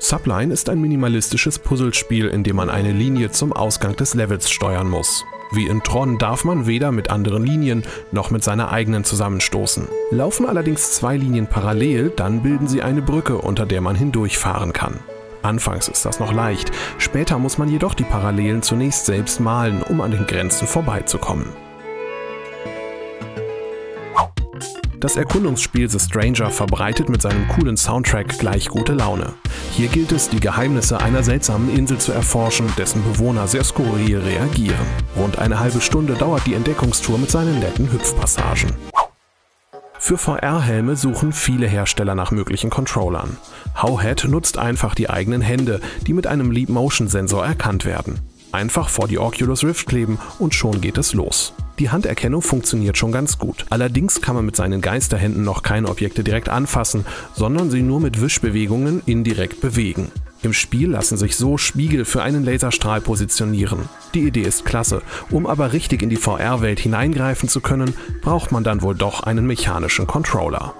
Subline ist ein minimalistisches Puzzlespiel, in dem man eine Linie zum Ausgang des Levels steuern muss. Wie in Tron darf man weder mit anderen Linien noch mit seiner eigenen zusammenstoßen. Laufen allerdings zwei Linien parallel, dann bilden sie eine Brücke, unter der man hindurchfahren kann. Anfangs ist das noch leicht, später muss man jedoch die Parallelen zunächst selbst malen, um an den Grenzen vorbeizukommen. Das Erkundungsspiel The Stranger verbreitet mit seinem coolen Soundtrack gleich gute Laune. Hier gilt es, die Geheimnisse einer seltsamen Insel zu erforschen, dessen Bewohner sehr skurril reagieren. Rund eine halbe Stunde dauert die Entdeckungstour mit seinen netten Hüpfpassagen. Für VR-Helme suchen viele Hersteller nach möglichen Controllern. Howhead nutzt einfach die eigenen Hände, die mit einem Leap Motion Sensor erkannt werden. Einfach vor die Oculus Rift kleben und schon geht es los. Die Handerkennung funktioniert schon ganz gut. Allerdings kann man mit seinen Geisterhänden noch keine Objekte direkt anfassen, sondern sie nur mit Wischbewegungen indirekt bewegen. Im Spiel lassen sich so Spiegel für einen Laserstrahl positionieren. Die Idee ist klasse. Um aber richtig in die VR-Welt hineingreifen zu können, braucht man dann wohl doch einen mechanischen Controller.